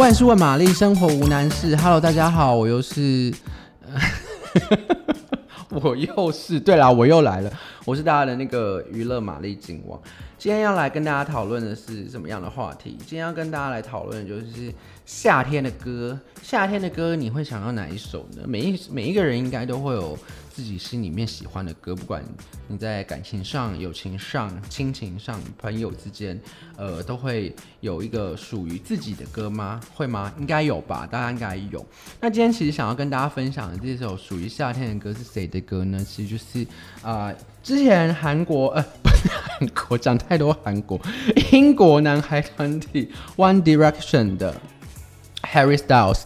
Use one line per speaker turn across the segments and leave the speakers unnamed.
万事问玛丽，生活无难事。Hello，大家好，我又是，我又是，对啦，我又来了，我是大家的那个娱乐玛丽金王。今天要来跟大家讨论的是什么样的话题？今天要跟大家来讨论的就是夏天的歌。夏天的歌，你会想要哪一首呢？每一每一个人应该都会有自己心里面喜欢的歌，不管你在感情上、友情上、亲情上、朋友之间，呃，都会有一个属于自己的歌吗？会吗？应该有吧，大家应该有。那今天其实想要跟大家分享的这首属于夏天的歌是谁的歌呢？其实就是啊。之前韩国呃不是韩国讲太多韩国英国男孩团体 One Direction 的 Harry Styles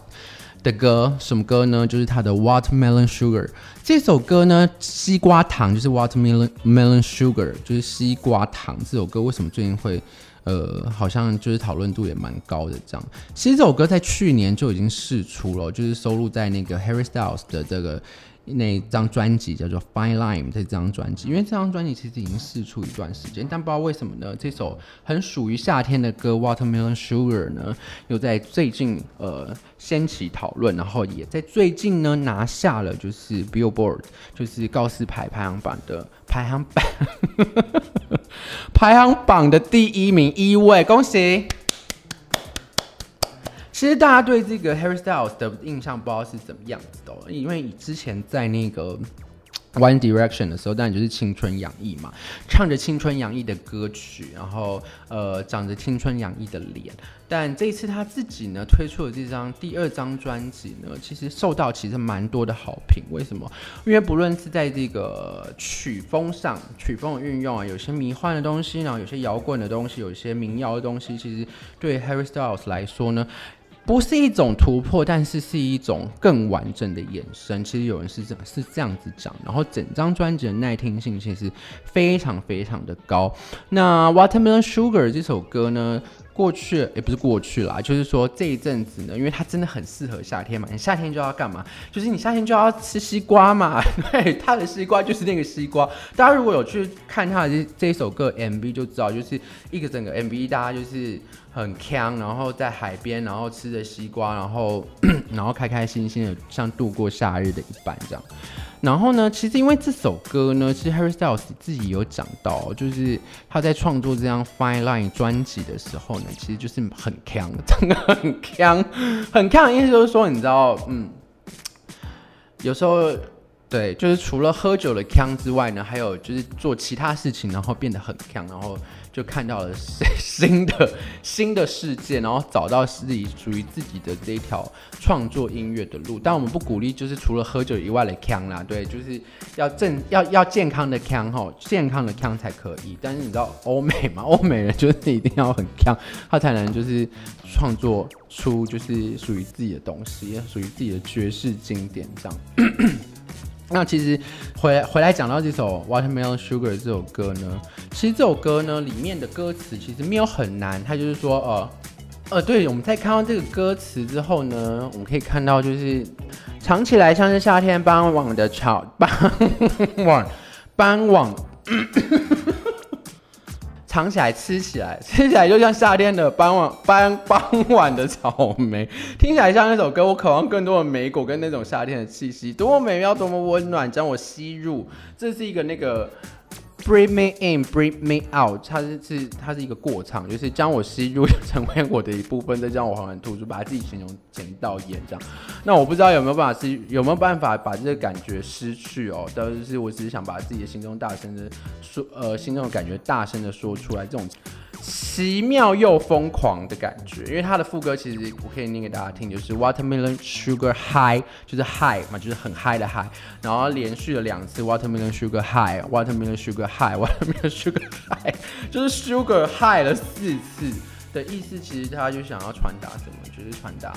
的歌，什么歌呢？就是他的 Watermelon Sugar 这首歌呢，西瓜糖就是 Watermelon Melon Sugar 就是西瓜糖这首歌为什么最近会呃好像就是讨论度也蛮高的这样？其实这首歌在去年就已经试出了，就是收录在那个 Harry Styles 的这个。那张专辑叫做《Fine Line》这张专辑，因为这张专辑其实已经试出一段时间，但不知道为什么呢？这首很属于夏天的歌《Watermelon Sugar》呢，又在最近呃掀起讨论，然后也在最近呢拿下了就是 Billboard，就是告示牌排行榜的排行榜 排行榜的第一名一位，恭喜！其实大家对这个 Harry Styles 的印象不知道是怎么样子的，因为之前在那个 One Direction 的时候，当然就是青春洋溢嘛，唱着青春洋溢的歌曲，然后呃长着青春洋溢的脸。但这一次他自己呢推出的这张第二张专辑呢，其实受到其实蛮多的好评。为什么？因为不论是在这个曲风上，曲风的运用啊，有些迷幻的东西，然后有些摇滚的东西，有些民谣的东西，其实对 Harry Styles 来说呢。不是一种突破，但是是一种更完整的延伸。其实有人是这是这样子讲，然后整张专辑的耐听性其实非常非常的高。那 Watermelon Sugar 这首歌呢，过去也不是过去啦，就是说这一阵子呢，因为它真的很适合夏天嘛。你夏天就要干嘛？就是你夏天就要吃西瓜嘛。对，它的西瓜就是那个西瓜。大家如果有去看它的这这首歌 MV 就知道，就是一个整个 MV，大家就是。很锵，然后在海边，然后吃着西瓜，然后 然后开开心心的，像度过夏日的一般这样。然后呢，其实因为这首歌呢，其实 Harry Styles 自己有讲到，就是他在创作这张 Fine Line 专辑的时候呢，其实就是很锵，真的很锵，很锵的意思就是说，你知道，嗯，有时候对，就是除了喝酒的腔之外呢，还有就是做其他事情，然后变得很锵，然后。就看到了新的新的世界，然后找到自己属于自己的这一条创作音乐的路。但我们不鼓励，就是除了喝酒以外的腔啦，对，就是要正要要健康的腔吼，健康的腔才可以。但是你知道欧美嘛？欧美人就是一定要很锵，他才能就是创作出就是属于自己的东西，属于自己的爵士经典这样。那其实回回来讲到这首《Watermelon Sugar》这首歌呢，其实这首歌呢里面的歌词其实没有很难，它就是说呃呃，对，我们在看到这个歌词之后呢，我们可以看到就是尝起来像是夏天傍晚的草，傍晚傍晚。尝起来，吃起来，吃起来就像夏天的傍晚，傍傍晚的草莓，听起来像那首歌。我渴望更多的莓果跟那种夏天的气息，多么美妙，多么温暖，将我吸入。这是一个那个。Bring me in, bring me out，它是是它是一个过场，就是将我吸入 成为我的一部分，再将我缓缓吐出，把它自己形容剪到眼这样。那我不知道有没有办法是有没有办法把这个感觉失去哦？但是我只是想把自己的心中大声的说，呃，心中的感觉大声的说出来，这种。奇妙又疯狂的感觉，因为它的副歌其实我可以念给大家听，就是 Watermelon Sugar High，就是 High 嘛，就是很嗨的 High，然后连续了两次 Watermelon Sugar High，Watermelon Sugar High，Watermelon Sugar High，就是 Sugar High 了四次的意思，其实他就想要传达什么，就是传达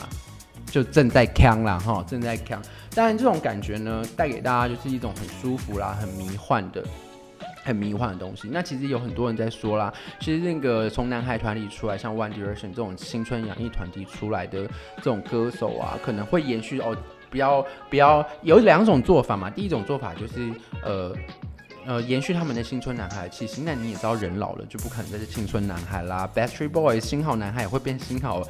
就正在锵啦哈，正在锵，当然这种感觉呢，带给大家就是一种很舒服啦，很迷幻的。很迷幻的东西，那其实有很多人在说啦，其实那个从男孩团里出来，像 One Direction 这种青春洋溢团体出来的这种歌手啊，可能会延续哦，不要不要有两种做法嘛，第一种做法就是呃。呃延续他们的青春男孩气息。那你也知道，人老了就不可能再是青春男孩啦。Backstreet Boys 新好男孩也会变新好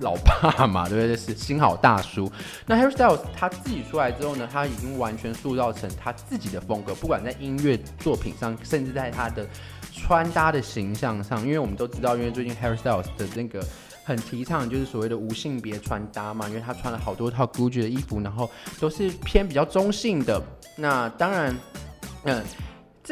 老爸嘛，对不对？是新好大叔。那 Harry Styles 他自己出来之后呢，他已经完全塑造成他自己的风格，不管在音乐作品上，甚至在他的穿搭的形象上。因为我们都知道，因为最近 Harry Styles 的那个。很提倡就是所谓的无性别穿搭嘛，因为他穿了好多套 Gucci 的衣服，然后都是偏比较中性的。那当然，嗯。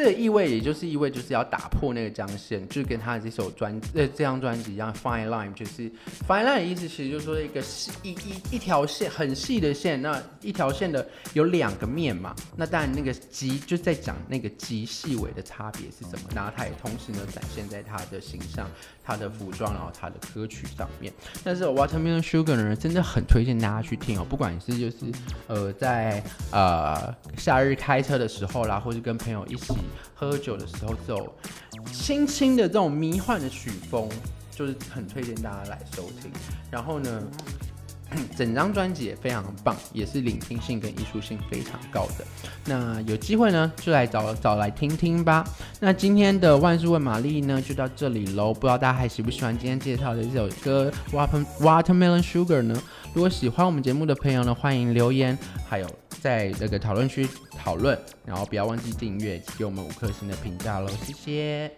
这意味也就是意味就是要打破那个缰线，就跟他的这首专呃这张专辑一样，Fine Line 就是 Fine Line 的意思其实就是说一个细一一一条线很细的线，那一条线的有两个面嘛，那当然那个极就在讲那个极细微的差别是什么，然后他也同时呢展现在他的形象、他的服装，然后他的歌曲上面。但是 Watermelon Sugar 呢，真的很推荐大家去听哦，不管是就是呃在呃夏日开车的时候啦，或是跟朋友一起。喝酒的时候，这种轻轻的这种迷幻的曲风，就是很推荐大家来收听。然后呢，整张专辑也非常棒，也是聆听性跟艺术性非常高的。那有机会呢，就来找找来听听吧。那今天的万事问玛丽呢，就到这里喽。不知道大家还喜不喜欢今天介绍的这首歌《Water Watermelon Sugar》呢？如果喜欢我们节目的朋友呢，欢迎留言，还有在那个讨论区讨论，然后不要忘记订阅，给我们五颗星的评价喽，谢谢。